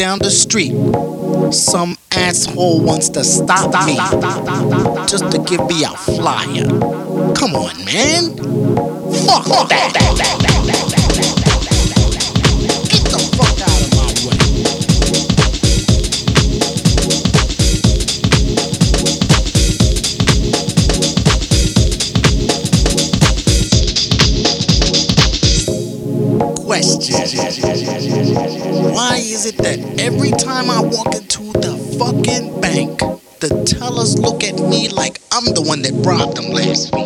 down the street, some asshole wants to stop me just to give me a flyer. Come on, man. Fuck that. Get why is it that every time I walk into the fucking bank, the tellers look at me like I'm the one that robbed them last week?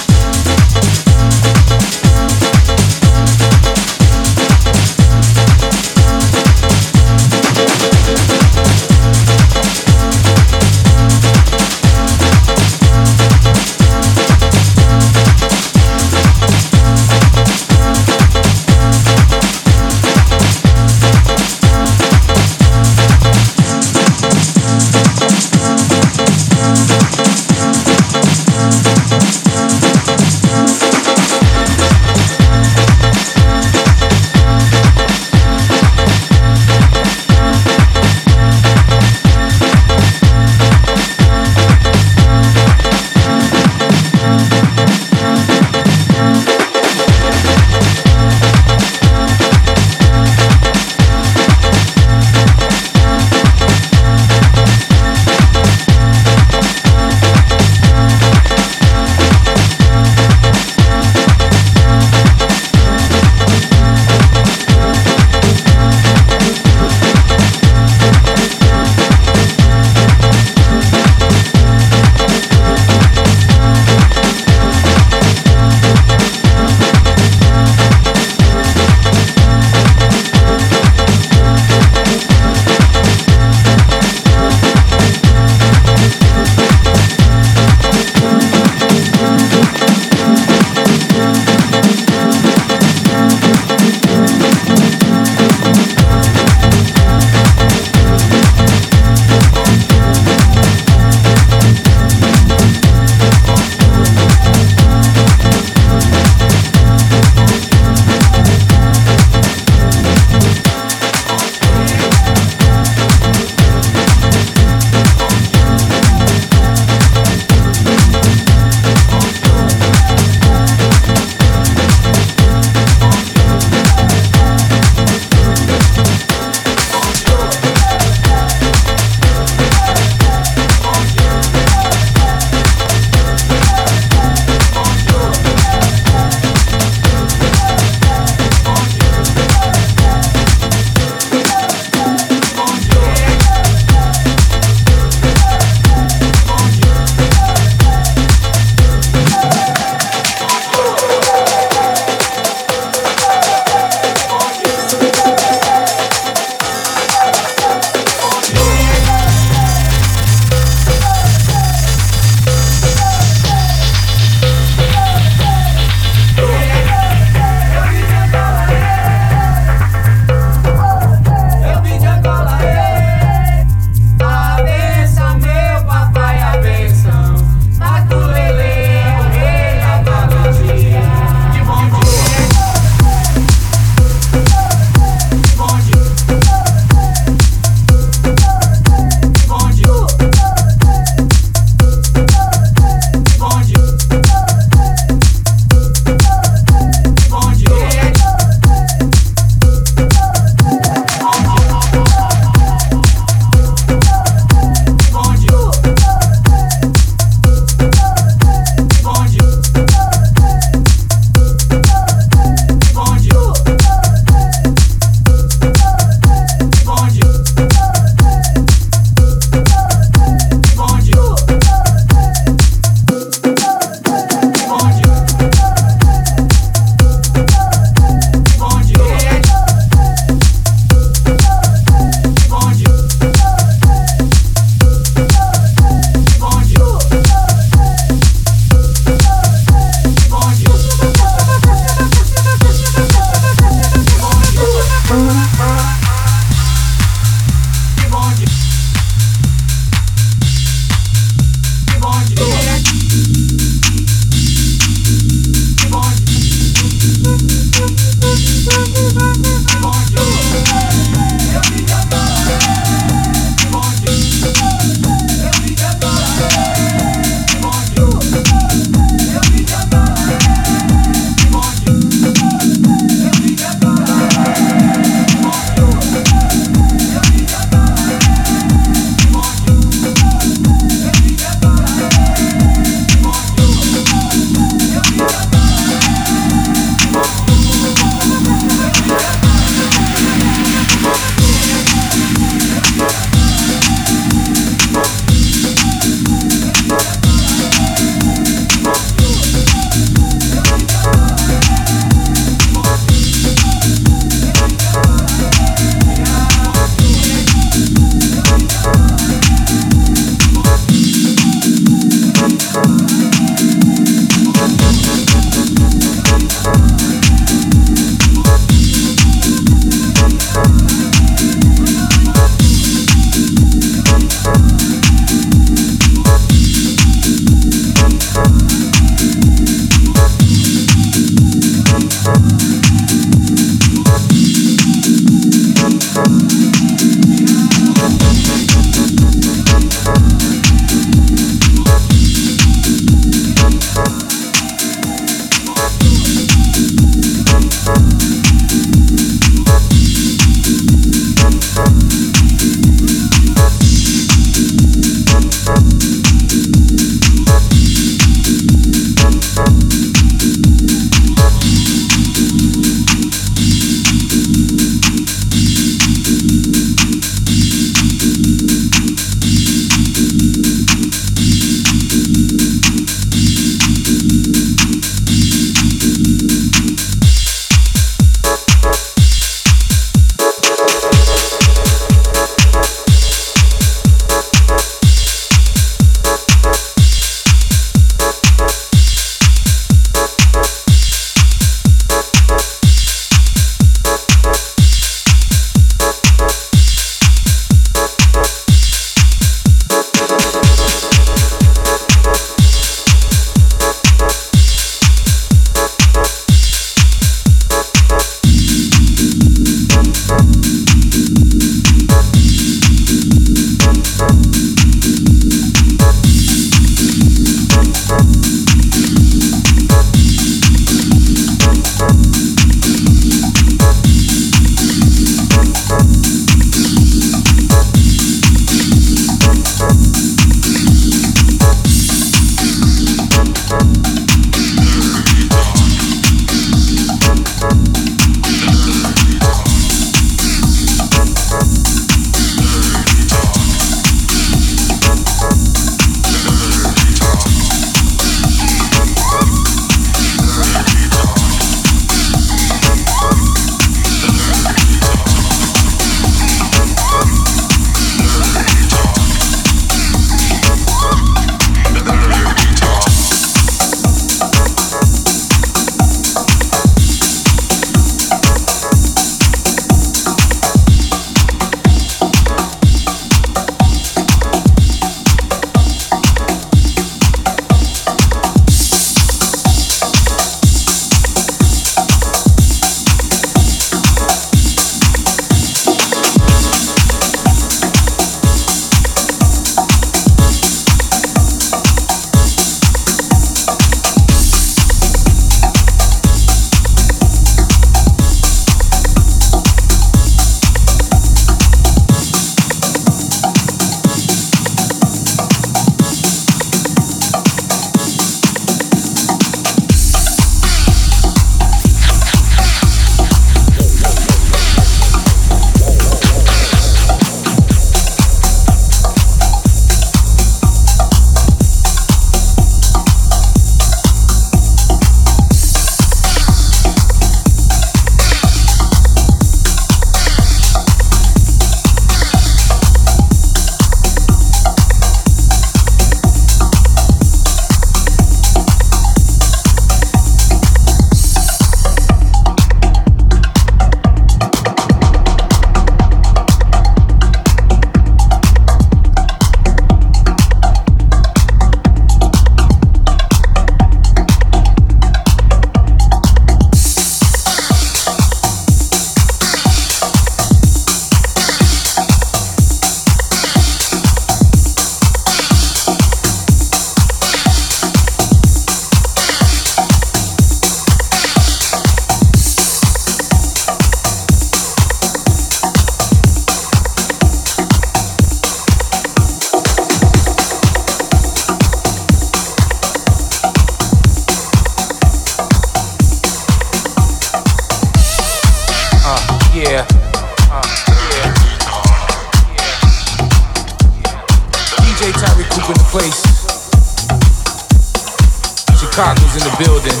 Chicago's in the building.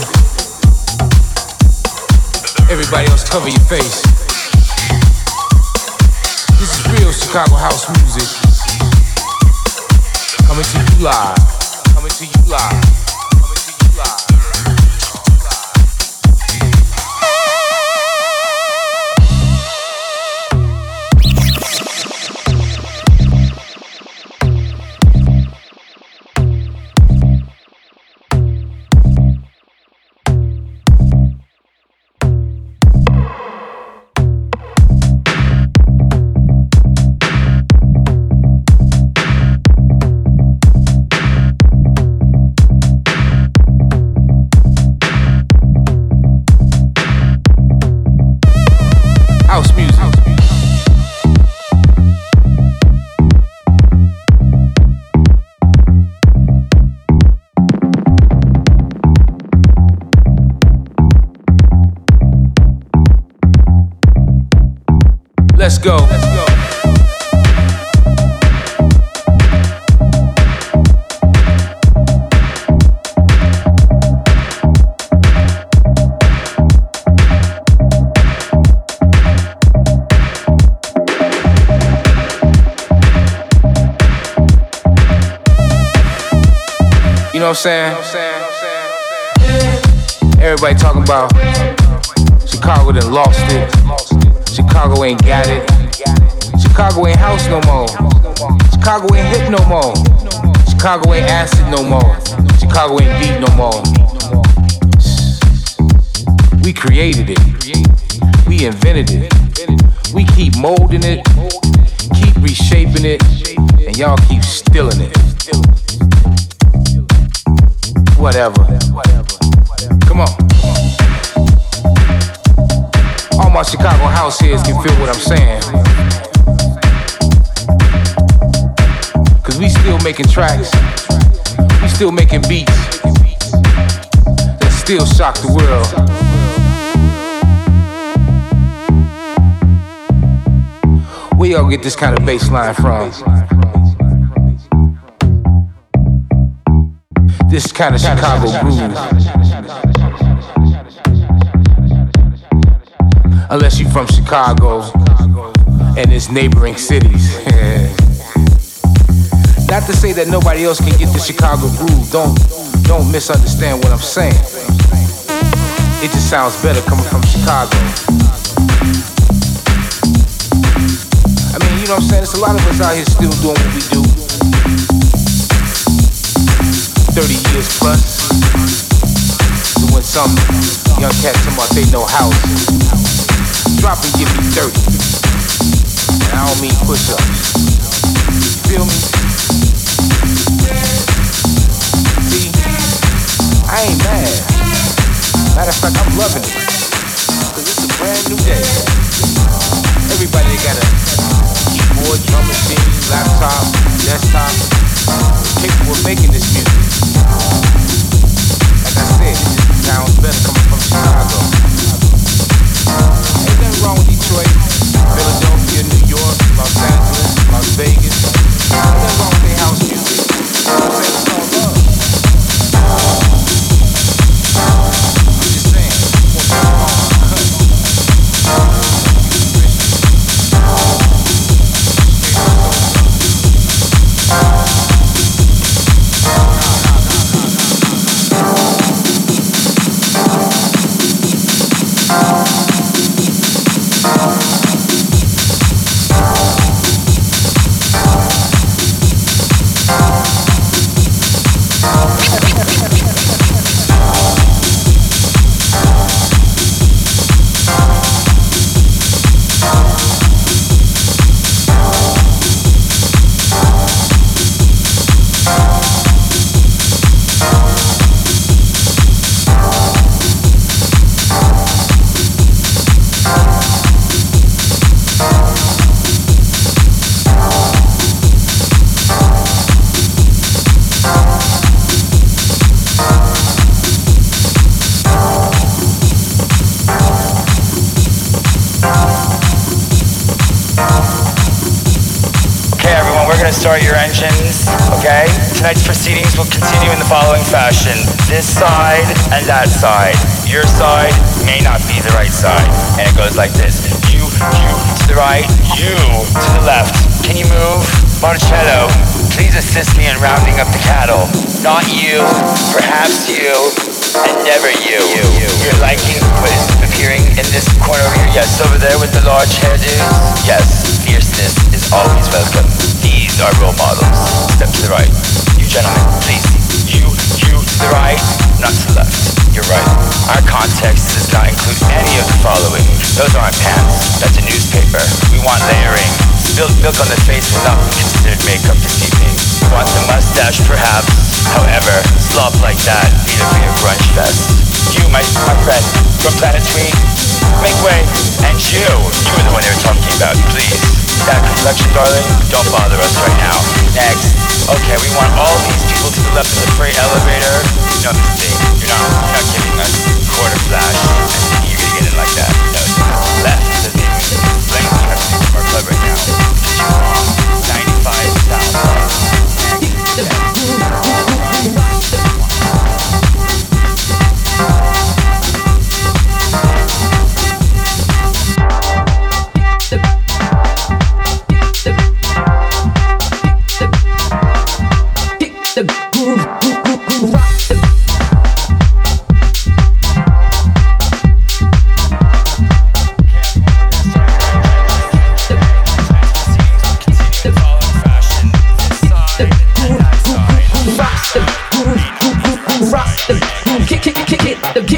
Everybody else cover your face. This is real Chicago house music. Coming to you live. Coming to you live. Know what I'm saying? Everybody talking about Chicago done lost it. Chicago ain't got it. Chicago ain't house no more. Chicago ain't hip no more. Chicago ain't acid no more. Chicago ain't beat no more. We created it. We invented it. We keep molding it, keep reshaping it, and y'all keep stealing it. Whatever. Come on. All my Chicago house heads can feel what I'm saying. Cause we still making tracks, we still making beats that still shock the world. Where y'all get this kind of bass line from? This kind of Chicago groove. unless you're from Chicago and its neighboring cities. Not to say that nobody else can get the Chicago groove. Don't don't misunderstand what I'm saying. It just sounds better coming from Chicago. I mean, you know what I'm saying? There's a lot of us out here still doing what we do. 30 years plus. Doing something. Young cats talking about they know house. Drop and give me 30. And I don't mean push ups. Feel me? See, I ain't mad. Matter of fact, I'm loving it. Cause it's a brand new day. Everybody got a keyboard, drum machine, laptop, desktop, capable of making this music. Sounds better coming from Chicago nothing wrong with Detroit, Philadelphia, New York, Los Angeles, Las Vegas. Proceedings will continue in the following fashion. This side and that side. Your side may not be the right side. And it goes like this. You, you to the right, you to the left. Can you move? Marcello, please assist me in rounding up the cattle. Not you, perhaps you, and never you. You're liking what is appearing in this corner over here? Yes, over there with the large hairdos? Yes, fierceness is always welcome. These are role models. Step to the right. Gentlemen, please. You, you the right, not to the left. You're right. Our context does not include any of the following. Those aren't pants. That's a newspaper. We want layering. Spilled milk on the face will not be considered makeup this evening. Want the mustache, perhaps. However, slop like that need to be a brunch fest. You, my, my friend, from Planet Tweet, make way. And you, you were the one they were talking about. Please, that complexion, darling, don't bother us right now. Next. Okay, we want all these people to the left of the freight elevator. No, mistake. You're not, you're not giving us quarter flash and thinking you're gonna get in like that. No, it's. Left doesn't even length. You have to be more right now. 95 south. Thank